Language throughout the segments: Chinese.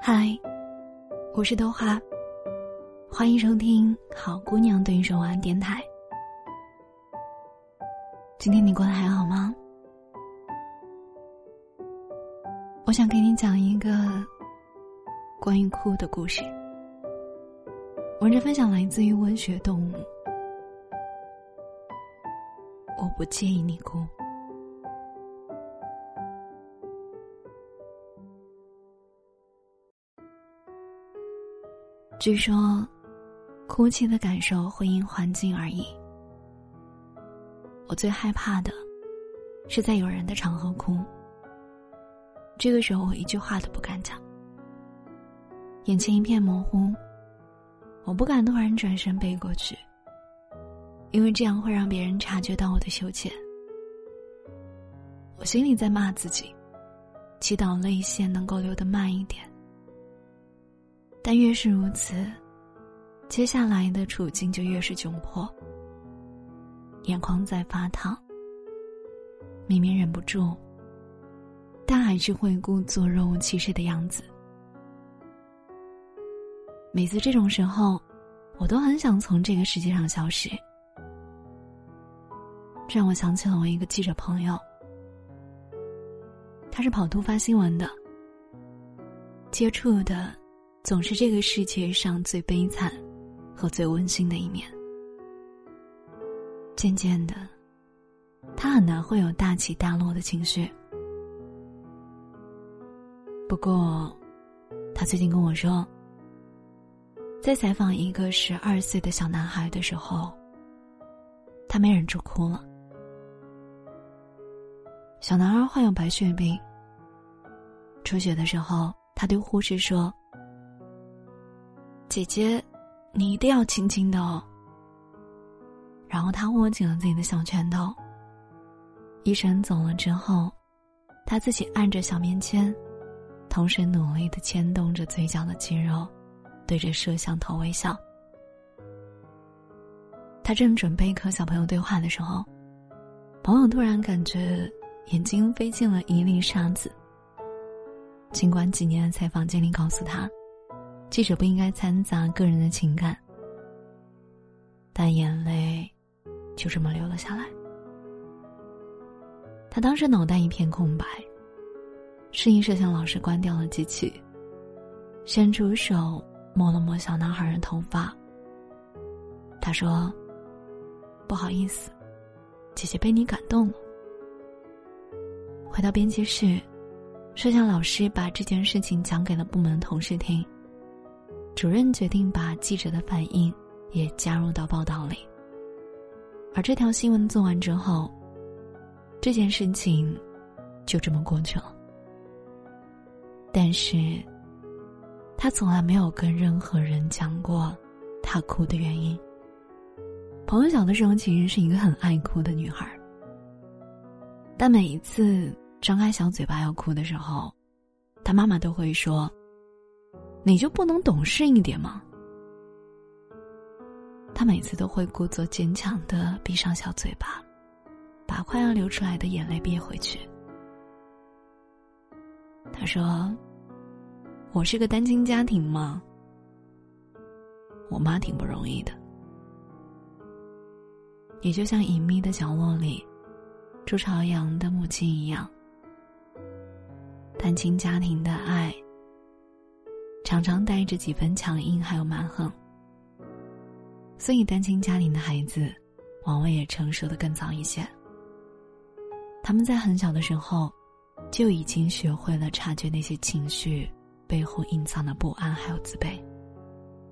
嗨，我是豆花，欢迎收听好姑娘对你说晚安电台。今天你过得还好吗？我想给你讲一个关于哭的故事。文章分享来自于文学动物。我不介意你哭。据说，哭泣的感受会因环境而异。我最害怕的，是在有人的场合哭。这个时候，我一句话都不敢讲，眼前一片模糊，我不敢突然转身背过去，因为这样会让别人察觉到我的羞怯。我心里在骂自己，祈祷泪腺能够流得慢一点。但越是如此，接下来的处境就越是窘迫。眼眶在发烫，明明忍不住，但还是会故作若无其事的样子。每次这种时候，我都很想从这个世界上消失。这让我想起了我一个记者朋友，他是跑突发新闻的，接触的。总是这个世界上最悲惨和最温馨的一面。渐渐的，他很难会有大起大落的情绪。不过，他最近跟我说，在采访一个十二岁的小男孩的时候，他没忍住哭了。小男孩患有白血病，出血的时候，他对护士说。姐姐，你一定要轻轻的哦。然后他握紧了自己的小拳头。医生走了之后，他自己按着小棉签，同时努力的牵动着嘴角的肌肉，对着摄像头微笑。他正准备和小朋友对话的时候，朋友突然感觉眼睛飞进了一粒沙子。尽管几年的采访经历告诉他。记者不应该掺杂个人的情感，但眼泪就这么流了下来。他当时脑袋一片空白，示意摄像老师关掉了机器，伸出手摸了摸小男孩的头发。他说：“不好意思，姐姐被你感动了。”回到编辑室，摄像老师把这件事情讲给了部门同事听。主任决定把记者的反应也加入到报道里。而这条新闻做完之后，这件事情就这么过去了。但是，他从来没有跟任何人讲过他哭的原因。朋友小的时候其实是一个很爱哭的女孩，但每一次张开小嘴巴要哭的时候，她妈妈都会说。你就不能懂事一点吗？他每次都会故作坚强的闭上小嘴巴，把快要流出来的眼泪憋回去。他说：“我是个单亲家庭吗？我妈挺不容易的，也就像隐秘的角落里，朱朝阳的母亲一样，单亲家庭的爱。”常常带着几分强硬，还有蛮横，所以单亲家庭的孩子，往往也成熟的更早一些。他们在很小的时候，就已经学会了察觉那些情绪背后隐藏的不安还有自卑。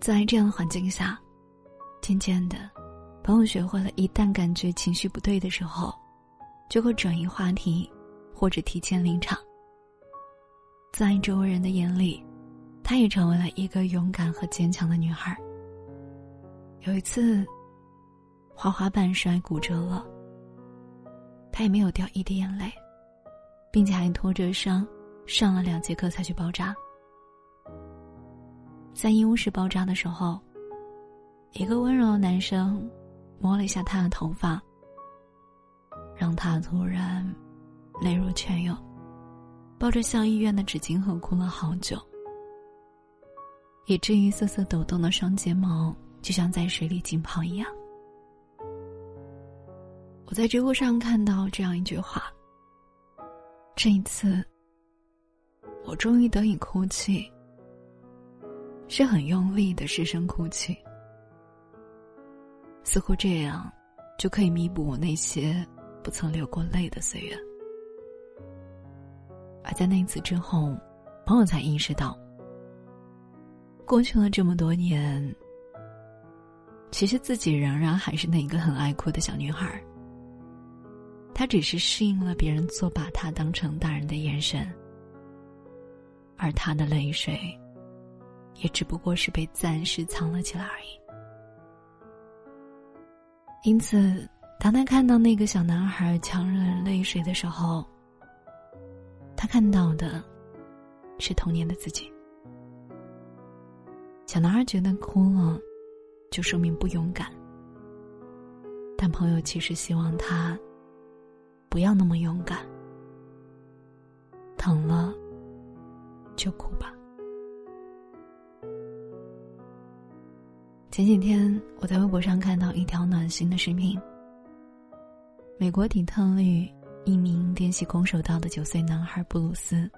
在这样的环境下，渐渐的，朋友学会了一旦感觉情绪不对的时候，就会转移话题，或者提前离场。在周围人的眼里。她也成为了一个勇敢和坚强的女孩。有一次，滑滑板摔骨折了，她也没有掉一滴眼泪，并且还拖着伤上了两节课才去包扎。在医务室包扎的时候，一个温柔的男生摸了一下她的头发，让她突然泪如泉涌，抱着校医院的纸巾盒哭了好久。以至于瑟瑟抖动的双睫毛就像在水里浸泡一样。我在知乎上看到这样一句话：“这一次，我终于得以哭泣，是很用力的失声哭泣。似乎这样，就可以弥补我那些不曾流过泪的岁月。”而在那一次之后，朋友才意识到，过去了这么多年，其实自己仍然还是那个很爱哭的小女孩。她只是适应了别人做把她当成大人的眼神，而她的泪水，也只不过是被暂时藏了起来而已。因此，当他看到那个小男孩强忍泪水的时候，他看到的，是童年的自己。小男孩觉得哭了，就说明不勇敢。但朋友其实希望他，不要那么勇敢。疼了，就哭吧。前几天我在微博上看到一条暖心的视频。美国底特律。一名练习空手道的九岁男孩布鲁斯，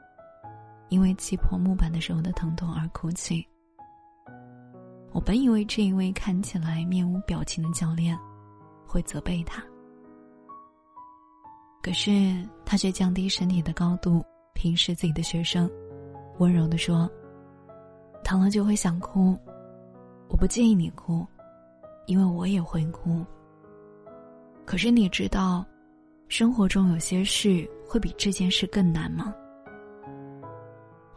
因为击破木板的时候的疼痛而哭泣。我本以为这一位看起来面无表情的教练会责备他，可是他却降低身体的高度，平视自己的学生，温柔的说：“疼了就会想哭，我不建议你哭，因为我也会哭。可是你知道。”生活中有些事会比这件事更难吗？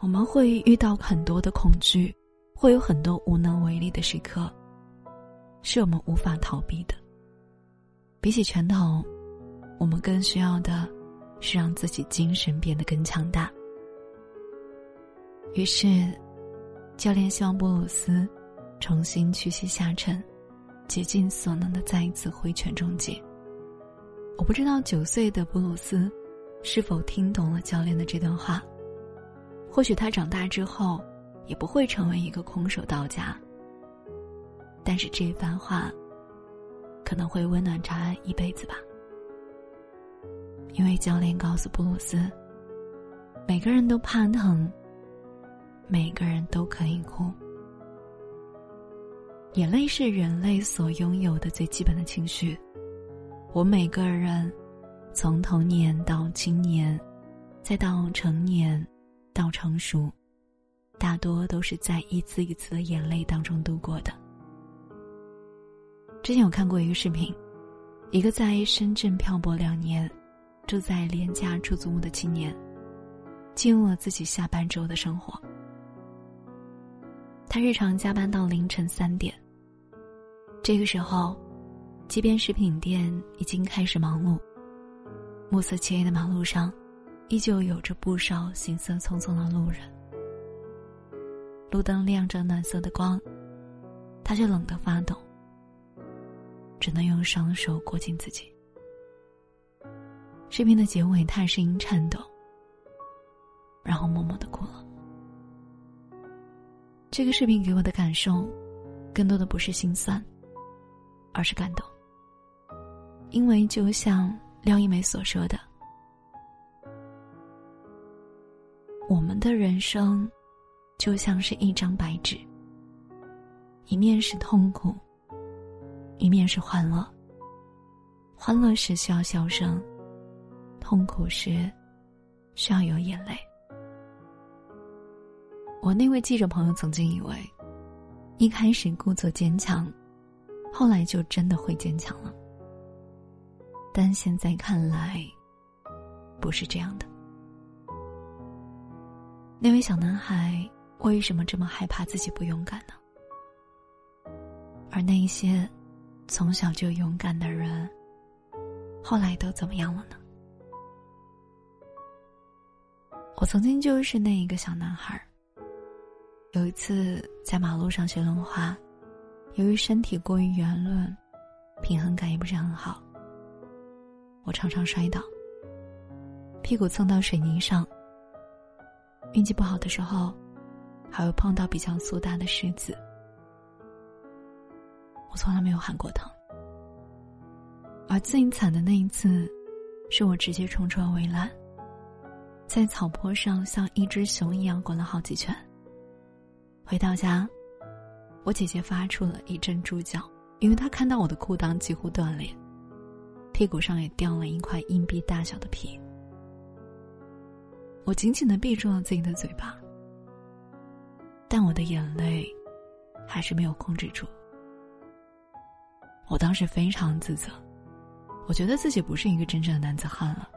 我们会遇到很多的恐惧，会有很多无能为力的时刻，是我们无法逃避的。比起拳头，我们更需要的是让自己精神变得更强大。于是，教练希望布鲁斯重新屈膝下沉，竭尽所能的再一次挥拳终结。我不知道九岁的布鲁斯是否听懂了教练的这段话。或许他长大之后也不会成为一个空手道家。但是这番话可能会温暖他一辈子吧。因为教练告诉布鲁斯，每个人都怕疼，每个人都可以哭。眼泪是人类所拥有的最基本的情绪。我每个人，从童年到青年，再到成年，到成熟，大多都是在一次一次的眼泪当中度过的。之前有看过一个视频，一个在深圳漂泊两年，住在廉价出租屋的青年，进入了自己下班之后的生活。他日常加班到凌晨三点，这个时候。即便食品店已经开始忙碌，暮色漆黑的马路上，依旧有着不少行色匆匆的路人。路灯亮着暖色的光，他却冷得发抖，只能用双手裹紧自己。视频的结尾，他声音颤抖，然后默默的哭了。这个视频给我的感受，更多的不是心酸，而是感动。因为就像廖一梅所说的，我们的人生就像是一张白纸，一面是痛苦，一面是欢乐。欢乐时需要笑声，痛苦时需要有眼泪。我那位记者朋友曾经以为，一开始故作坚强，后来就真的会坚强了。但现在看来，不是这样的。那位小男孩为什么这么害怕自己不勇敢呢？而那一些从小就勇敢的人，后来都怎么样了呢？我曾经就是那一个小男孩。有一次在马路上学轮滑，由于身体过于圆润，平衡感也不是很好。我常常摔倒，屁股蹭到水泥上。运气不好的时候，还会碰到比较粗大的石子。我从来没有喊过疼，而最惨的那一次，是我直接冲出了围栏，在草坡上像一只熊一样滚了好几圈。回到家，我姐姐发出了一阵猪叫，因为她看到我的裤裆几乎断裂，屁股上也掉了一块硬币大小的皮。我紧紧的闭住了自己的嘴巴，但我的眼泪还是没有控制住。我当时非常自责，我觉得自己不是一个真正的男子汉了。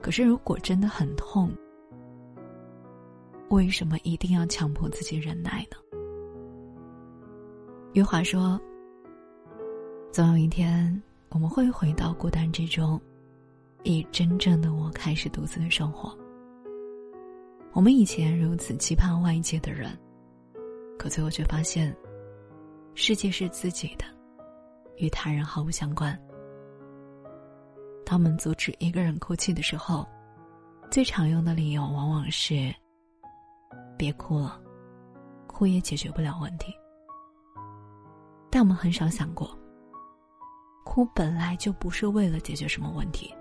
可是，如果真的很痛，为什么一定要强迫自己忍耐呢？余华说：“总有一天，我们会回到孤单之中，以真正的我开始独自的生活。我们以前如此期盼外界的人，可最后却发现。”世界是自己的，与他人毫无相关。当我们阻止一个人哭泣的时候，最常用的理由往往是：“别哭了，哭也解决不了问题。”但我们很少想过，哭本来就不是为了解决什么问题，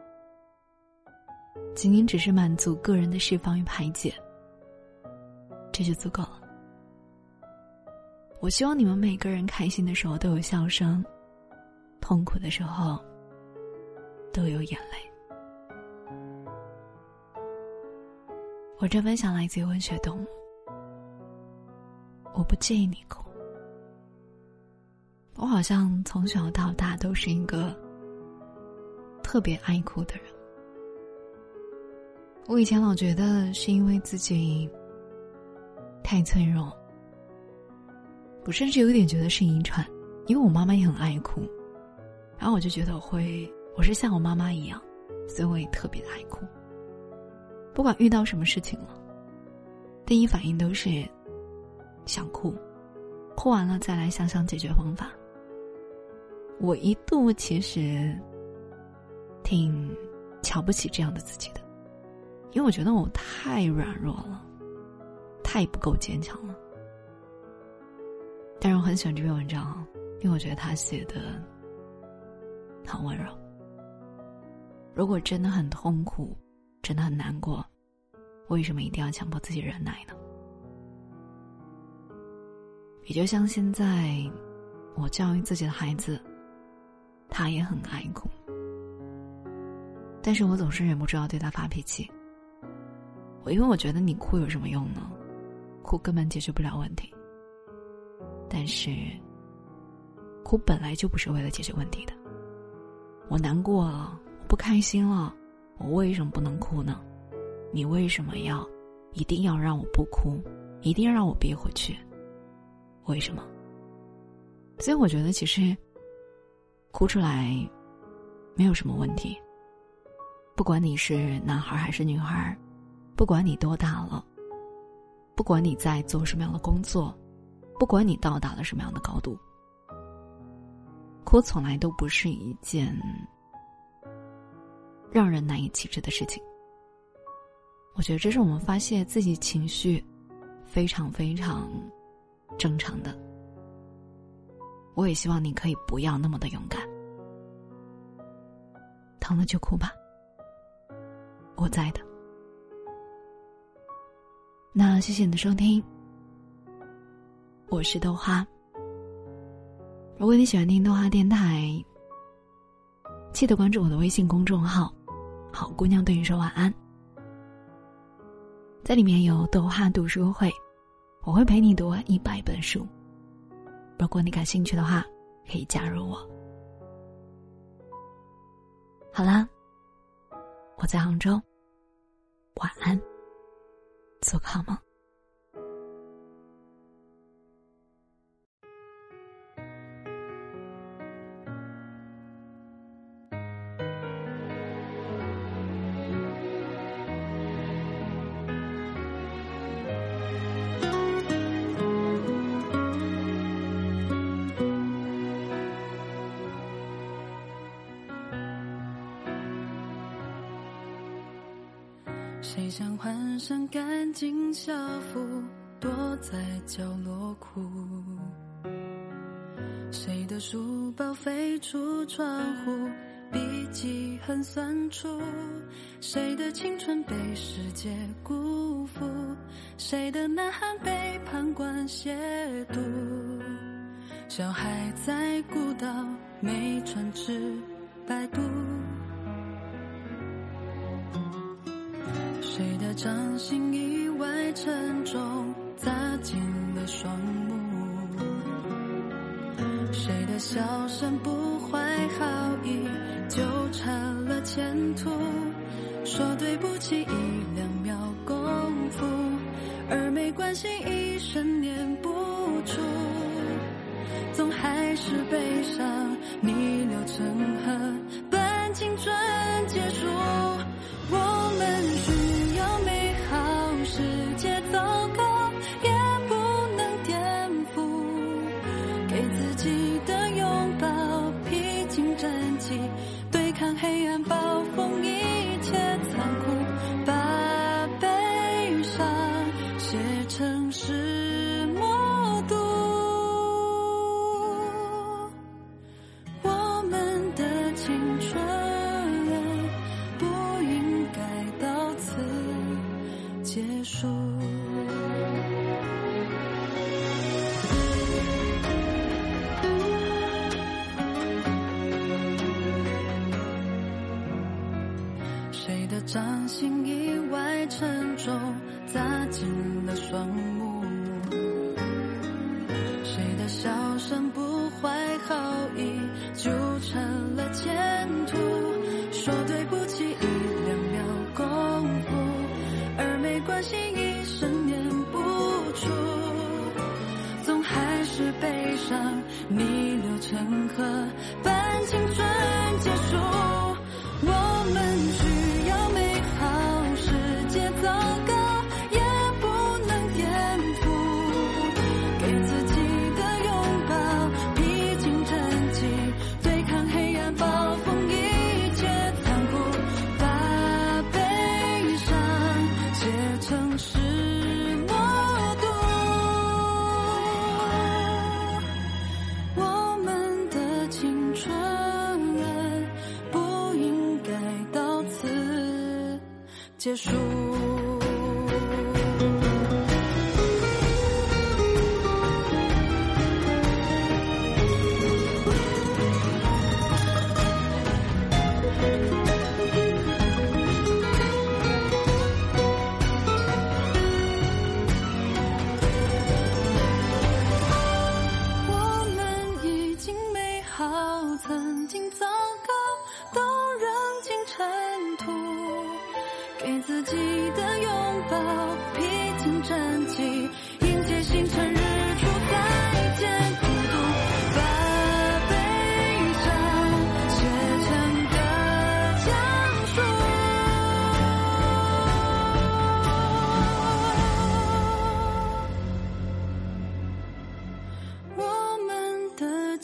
仅仅只是满足个人的释放与排解，这就足够了。我希望你们每个人开心的时候都有笑声，痛苦的时候都有眼泪。我这分享来自于文学动物，我不介意你哭。我好像从小到大都是一个特别爱哭的人。我以前老觉得是因为自己太脆弱。我甚至有点觉得是遗传，因为我妈妈也很爱哭，然后我就觉得我会，我是像我妈妈一样，所以我也特别的爱哭。不管遇到什么事情了，第一反应都是想哭，哭完了再来想想解决方法。我一度其实挺瞧不起这样的自己的，因为我觉得我太软弱了，太不够坚强了。但是我很喜欢这篇文章，因为我觉得他写的很温柔。如果真的很痛苦，真的很难过，为什么一定要强迫自己忍耐呢？也就像现在，我教育自己的孩子，他也很爱哭，但是我总是忍不住要对他发脾气。我因为我觉得你哭有什么用呢？哭根本解决不了问题。但是，哭本来就不是为了解决问题的。我难过了，我不开心了，我为什么不能哭呢？你为什么要一定要让我不哭，一定要让我憋回去？为什么？所以我觉得，其实哭出来没有什么问题。不管你是男孩还是女孩，不管你多大了，不管你在做什么样的工作。不管你到达了什么样的高度，哭从来都不是一件让人难以启齿的事情。我觉得这是我们发泄自己情绪非常非常正常的。我也希望你可以不要那么的勇敢，疼了就哭吧，我在的。那谢谢你的收听。我是豆花。如果你喜欢听豆花电台，记得关注我的微信公众号“好姑娘对你说晚安”。在里面有豆花读书会，我会陪你读完一百本书。如果你感兴趣的话，可以加入我。好啦，我在杭州，晚安，做个好梦。想换上干净校服躲在角落哭。谁的书包飞出窗户笔迹很酸楚。谁的青春被世界辜负谁的呐喊被旁观亵渎。小孩在孤岛没船只摆渡掌心意外沉重砸进了双目。谁的笑声不怀好意纠缠了前途说对不起一两秒功夫而没关系一生念不出总还是悲伤逆流成河般青春。to 结束。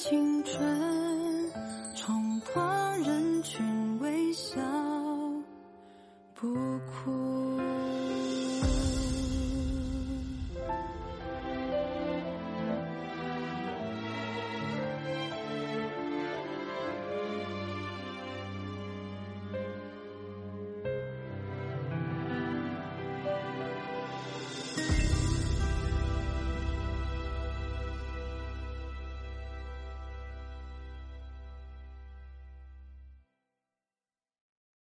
轻